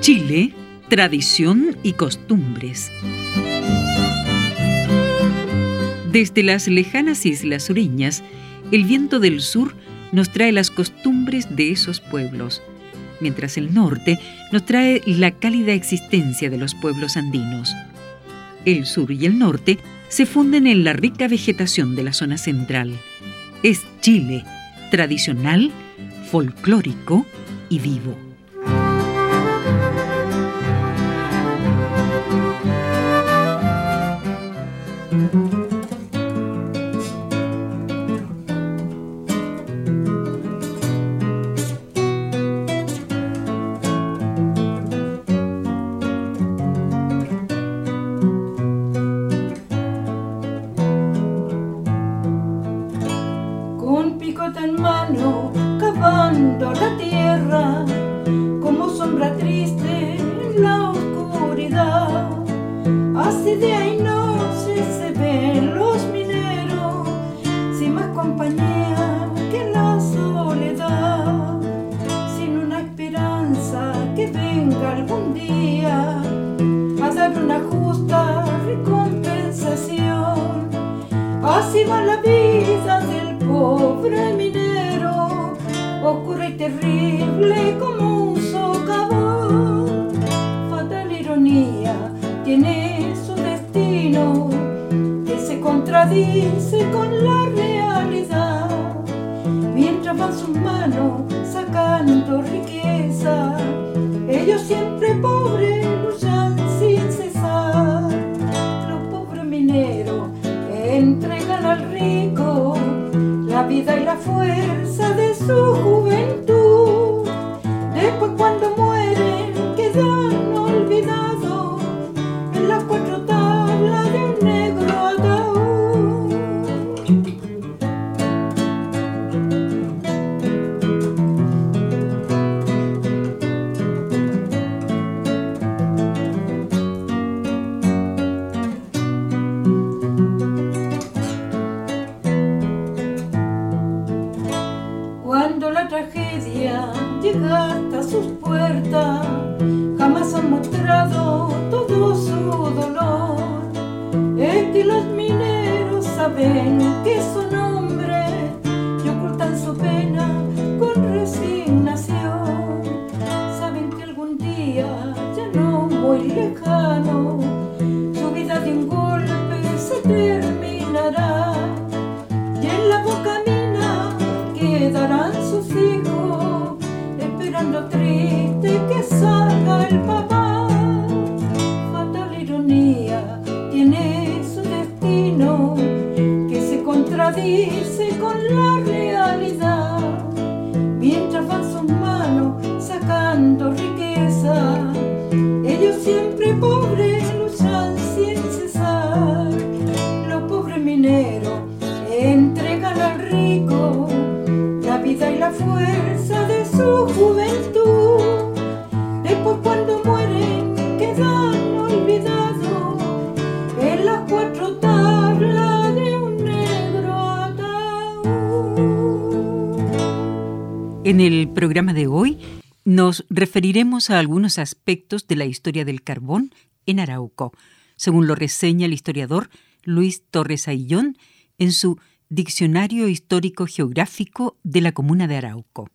Chile, tradición y costumbres. Desde las lejanas islas sureñas, el viento del sur nos trae las costumbres de esos pueblos, mientras el norte nos trae la cálida existencia de los pueblos andinos. El sur y el norte se funden en la rica vegetación de la zona central. Es Chile, tradicional, folclórico y vivo. Contradice con la realidad, mientras van sus manos sacando riqueza, ellos siempre pobres luchan sin cesar. Los pobres mineros entregan al rico la vida y la fuerza referiremos a algunos aspectos de la historia del carbón en Arauco, según lo reseña el historiador Luis Torres Aillón en su Diccionario Histórico Geográfico de la Comuna de Arauco.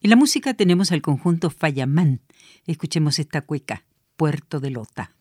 En la música tenemos al conjunto Fayamán. Escuchemos esta cueca, Puerto de Lota.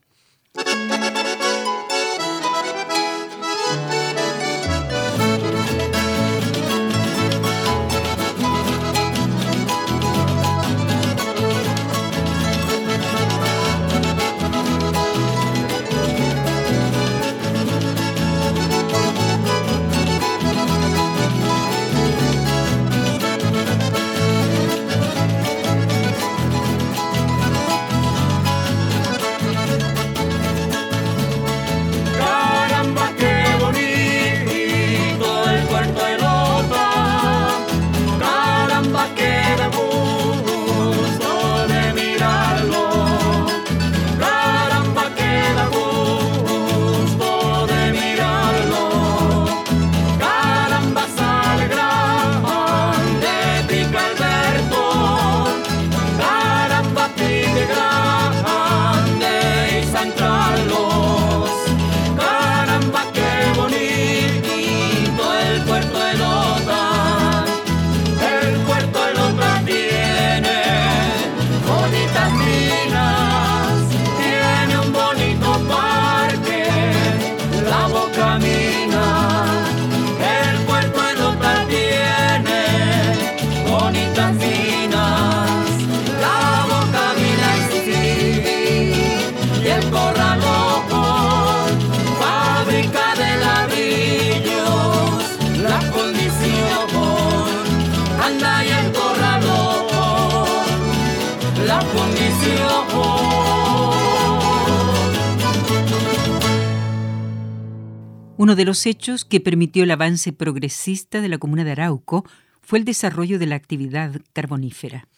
Uno de los hechos que permitió el avance progresista de la comuna de Arauco fue el desarrollo de la actividad carbonífera.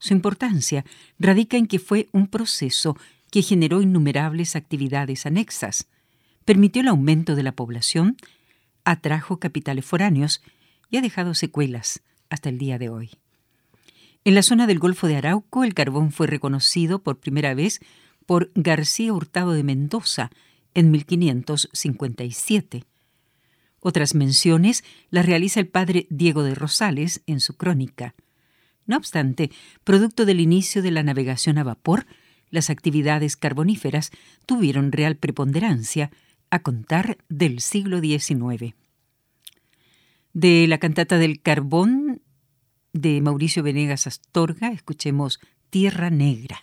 Su importancia radica en que fue un proceso que generó innumerables actividades anexas, permitió el aumento de la población, atrajo capitales foráneos y ha dejado secuelas hasta el día de hoy. En la zona del Golfo de Arauco, el carbón fue reconocido por primera vez por García Hurtado de Mendoza en 1557. Otras menciones las realiza el padre Diego de Rosales en su crónica. No obstante, producto del inicio de la navegación a vapor, las actividades carboníferas tuvieron real preponderancia a contar del siglo XIX. De la cantata del carbón de Mauricio Venegas Astorga, escuchemos Tierra Negra.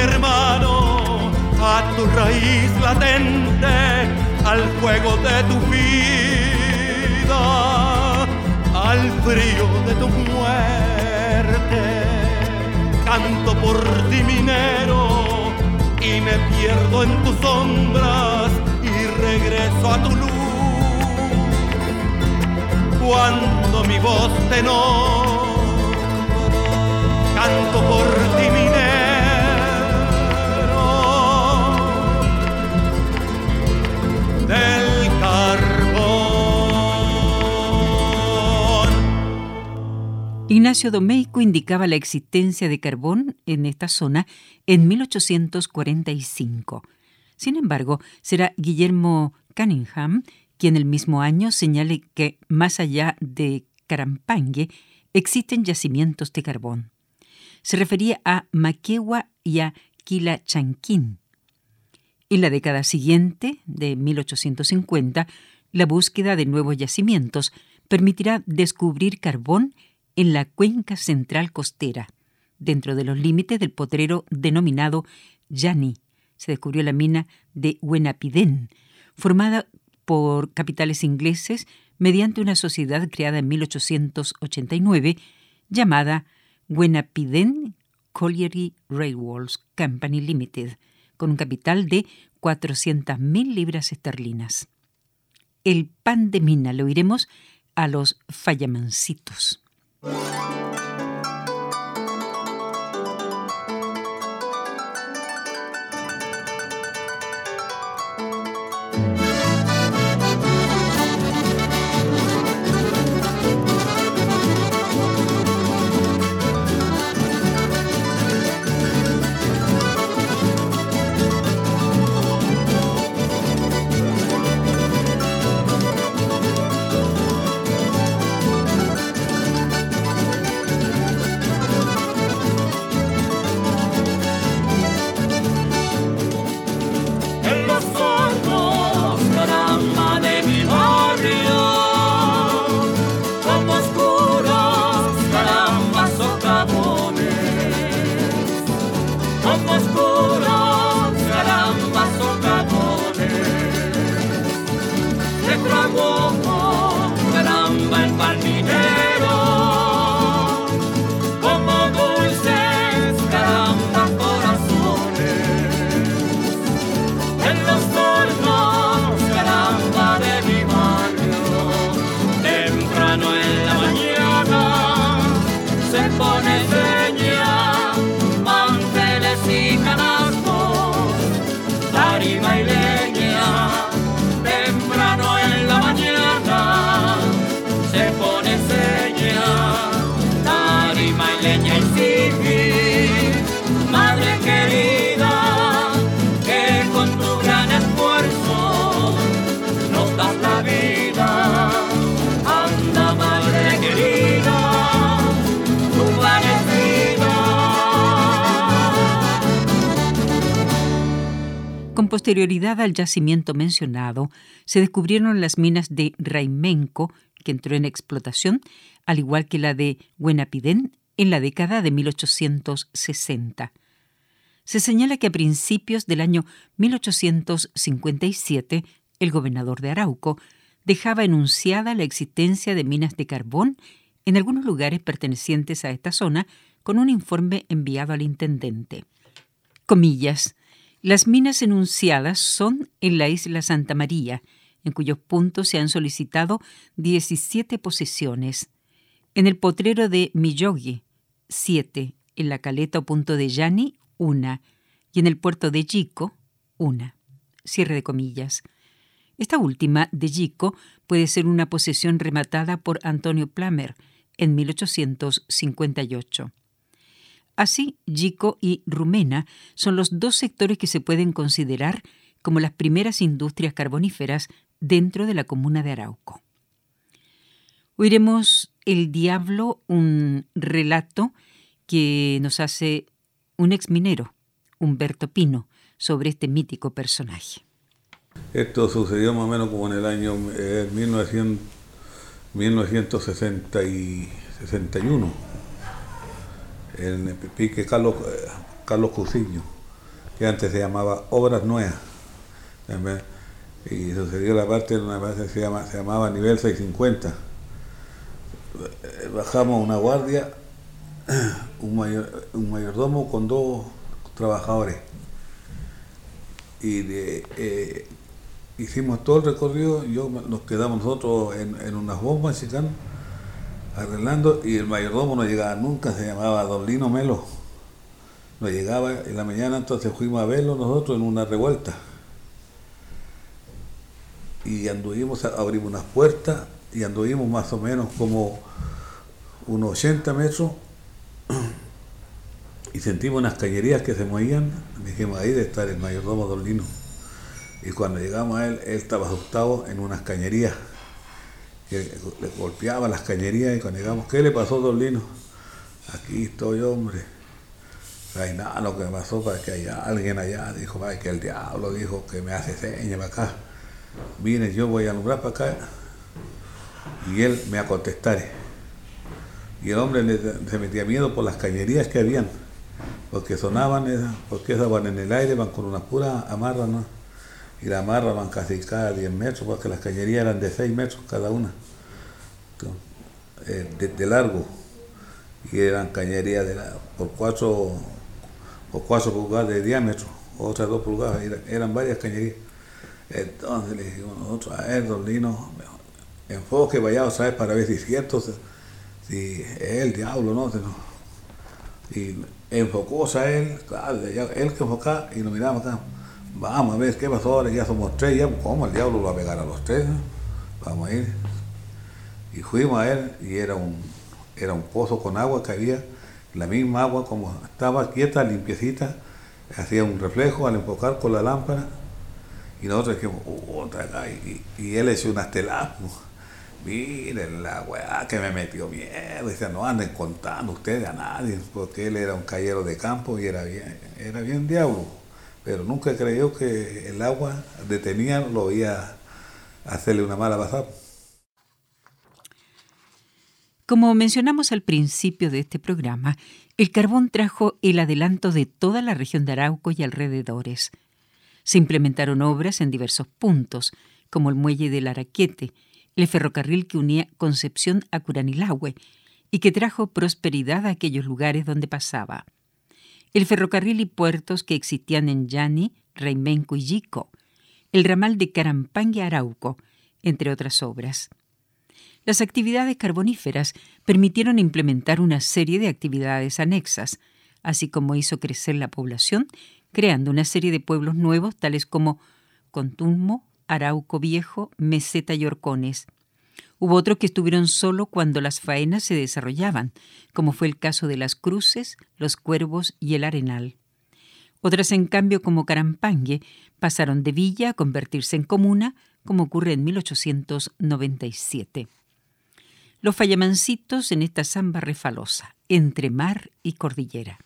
hermano, a tu raíz latente, al fuego de tu vida al frío de tu muerte. Canto por ti minero y me pierdo en tus sombras y regreso a tu luz. Cuando mi voz te nombra, canto por ti minero. Ignacio Domeico indicaba la existencia de carbón en esta zona en 1845. Sin embargo, será Guillermo Cunningham quien el mismo año señale que más allá de Carampangue existen yacimientos de carbón. Se refería a Maquegua y a Quilachanquín. En la década siguiente, de 1850, la búsqueda de nuevos yacimientos permitirá descubrir carbón en la cuenca central costera, dentro de los límites del potrero denominado Yani. Se descubrió la mina de Huenapidén, formada por capitales ingleses mediante una sociedad creada en 1889 llamada Huenapidén Colliery Railways Company Limited, con un capital de 400.000 libras esterlinas. El pan de mina lo iremos a los fallamancitos. Música posterioridad al yacimiento mencionado, se descubrieron las minas de Raimenco, que entró en explotación, al igual que la de Huenapidén en la década de 1860. Se señala que a principios del año 1857, el gobernador de Arauco dejaba enunciada la existencia de minas de carbón en algunos lugares pertenecientes a esta zona con un informe enviado al intendente. Comillas, las minas enunciadas son en la isla Santa María, en cuyos puntos se han solicitado 17 posesiones. En el potrero de Millogue, 7. En la caleta o punto de Yani, una. Y en el puerto de Yico, una. Cierre de comillas. Esta última, de Yico, puede ser una posesión rematada por Antonio Plamer en 1858. Así, Yico y Rumena son los dos sectores que se pueden considerar como las primeras industrias carboníferas dentro de la comuna de Arauco. Oiremos El Diablo, un relato que nos hace un exminero, Humberto Pino, sobre este mítico personaje. Esto sucedió más o menos como en el año 1961 en el pique Carlos, Carlos Cusiño, que antes se llamaba Obras Nuevas. Y sucedió la parte de una base que se, llama, se llamaba Nivel 650. Bajamos una guardia, un, mayordomo con dos trabajadores. Y eh, hicimos todo el recorrido, yo nos quedamos nosotros en, en unas bombas chicano arreglando y el mayordomo no llegaba nunca, se llamaba Don Lino Melo. No llegaba en la mañana, entonces fuimos a verlo nosotros en una revuelta. Y anduvimos, abrimos unas puertas y anduvimos más o menos como unos 80 metros y sentimos unas cañerías que se movían. Dijimos, ahí de estar el mayordomo Don Lino. Y cuando llegamos a él, él estaba asustado en unas cañerías que le golpeaba las cañerías y cuando llegamos, ¿qué le pasó, Don Lino? Aquí estoy, hombre. Nada, lo que me pasó para que haya alguien allá, dijo, ay, que el diablo dijo que me hace señas para acá. Vine, yo voy a alumbrar para acá. Y él me a contestar. Y el hombre se metía miedo por las cañerías que habían, porque sonaban, porque estaban en el aire, van con unas puras amarras, ¿no? Y la amarra van casi cada 10 metros, porque las cañerías eran de 6 metros cada una, eh, de, largo, y eran cañerías de por 4 por cuatro pulgadas de diámetro, otras 2 pulgadas, eran, varias cañerías. Entonces le dijimos nosotros, a él, don Lino, enfoque, vaya otra vez para ver si es cierto, si es el diablo, ¿no? Y enfocó a él, claro, él que enfocaba y nos miramos acá Vamos a ver qué pasó ahora, ya somos tres, ya, ¿cómo el diablo lo va a pegar a los tres? Vamos a ir. Y fuimos a él y era un, era un pozo con agua que había, la misma agua como estaba quieta, limpiecita, hacía un reflejo al enfocar con la lámpara. Y nosotros dijimos, otra y, y, él echó unas telas. Miren la weá que me metió miedo. Dice, no anden contando ustedes a nadie, porque él era un callero de campo y era bien, era bien diablo pero nunca creyó que el agua detenía lo iba a hacerle una mala pasada. Como mencionamos al principio de este programa, el carbón trajo el adelanto de toda la región de Arauco y alrededores. Se implementaron obras en diversos puntos, como el muelle del Araquete, el ferrocarril que unía Concepción a Curanilahue y que trajo prosperidad a aquellos lugares donde pasaba. El ferrocarril y puertos que existían en Yani, Reimenco y Yico, el ramal de Carampán Arauco, entre otras obras. Las actividades carboníferas permitieron implementar una serie de actividades anexas, así como hizo crecer la población, creando una serie de pueblos nuevos tales como Contummo, Arauco Viejo, Meseta y Orcones. Hubo otros que estuvieron solo cuando las faenas se desarrollaban, como fue el caso de las Cruces, los Cuervos y el Arenal. Otras, en cambio, como Carampangue, pasaron de villa a convertirse en comuna, como ocurre en 1897 los fallamancitos en esta samba refalosa, entre mar y cordillera.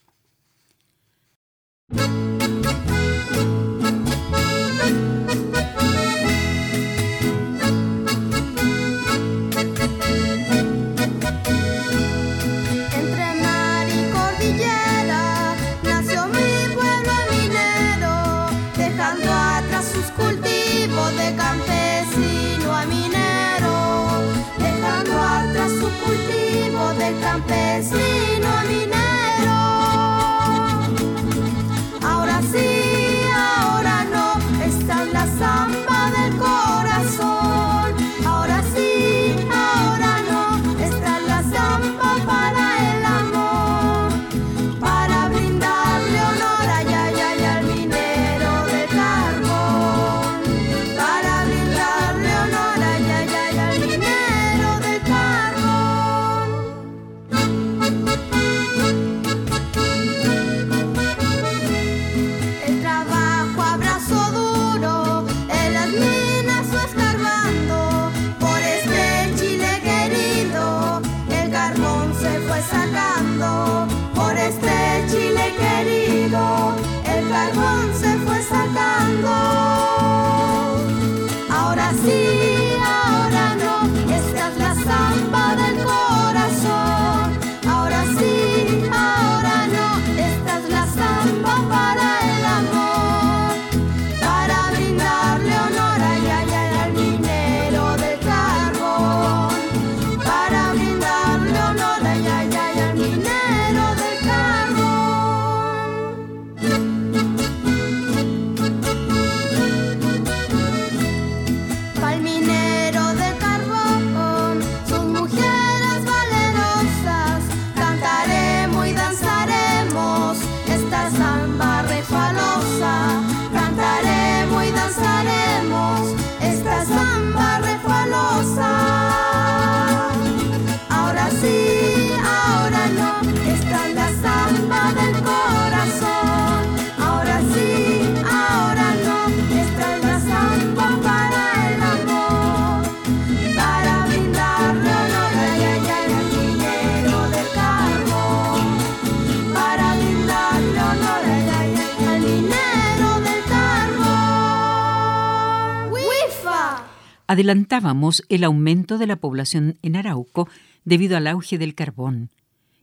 Adelantábamos el aumento de la población en Arauco debido al auge del carbón.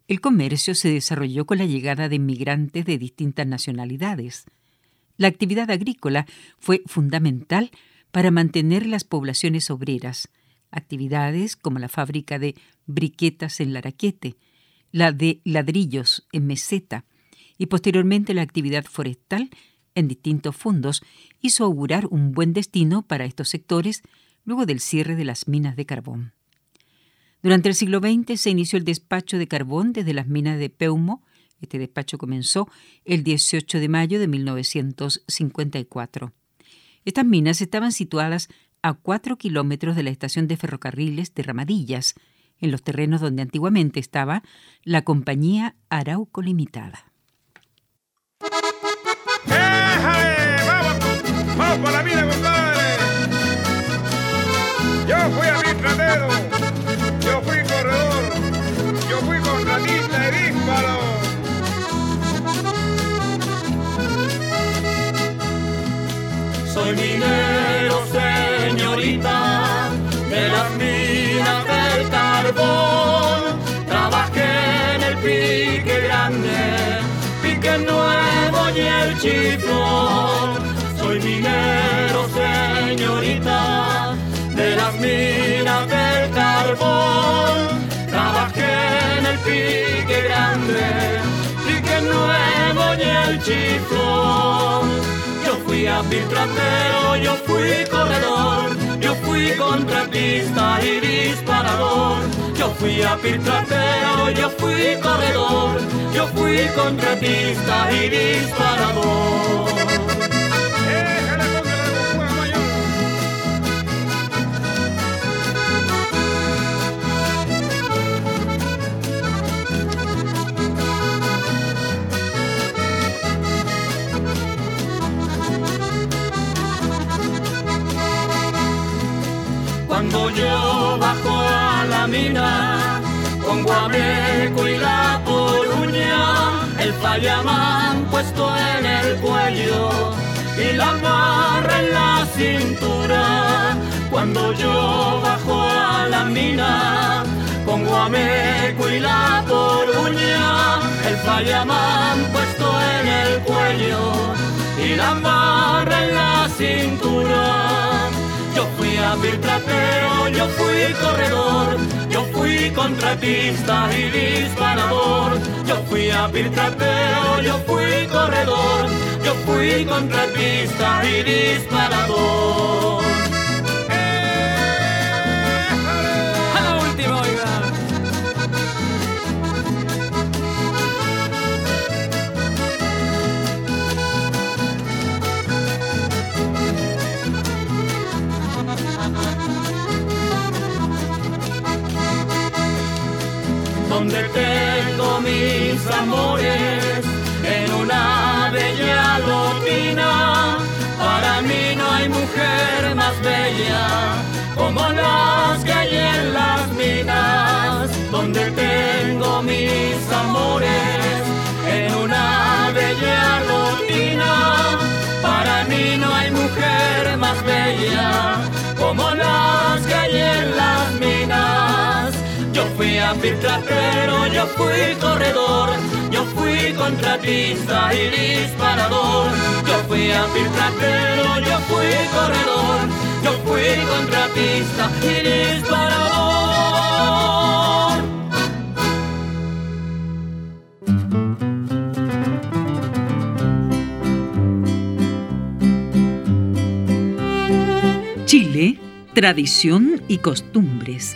El comercio se desarrolló con la llegada de inmigrantes de distintas nacionalidades. La actividad agrícola fue fundamental para mantener las poblaciones obreras. Actividades como la fábrica de briquetas en Laraquete, la de ladrillos en Meseta y posteriormente la actividad forestal en distintos fondos hizo augurar un buen destino para estos sectores luego del cierre de las minas de carbón. Durante el siglo XX se inició el despacho de carbón desde las minas de Peumo. Este despacho comenzó el 18 de mayo de 1954. Estas minas estaban situadas a cuatro kilómetros de la estación de ferrocarriles de Ramadillas, en los terrenos donde antiguamente estaba la compañía Arauco Limitada. Soy minero, señorita, de las minas del carbón. Trabajé en el pique grande, pique nuevo y el chiflón. Yo fui a filtratero, yo fui corredor, yo fui contratista y fui a filtratero, yo fui corredor, yo fui contratista y disparador. Cuando yo bajo a la mina, con guameco y la poruña, el fallamán puesto en el cuello y la barra en la cintura. Cuando yo bajo a la mina, con guameco y la poruña, el fallamán puesto en el cuello y la barra en la cintura. Yo fui a filtratero, yo fui corredor, yo fui contratista y disparador. Yo fui a yo fui corredor, yo fui contratista y disparador. Donde tengo mis amores en una bella lotina. Para mí no hay mujer más bella como las que hay en las minas, donde tengo mis amores en una bella lotina. Para mí no hay mujer más bella como las Yo fui a filtratero, yo fui corredor, yo fui contratista y disparador. Yo fui a filtratero, yo fui corredor, yo fui contratista y disparador. Chile, tradición y costumbres.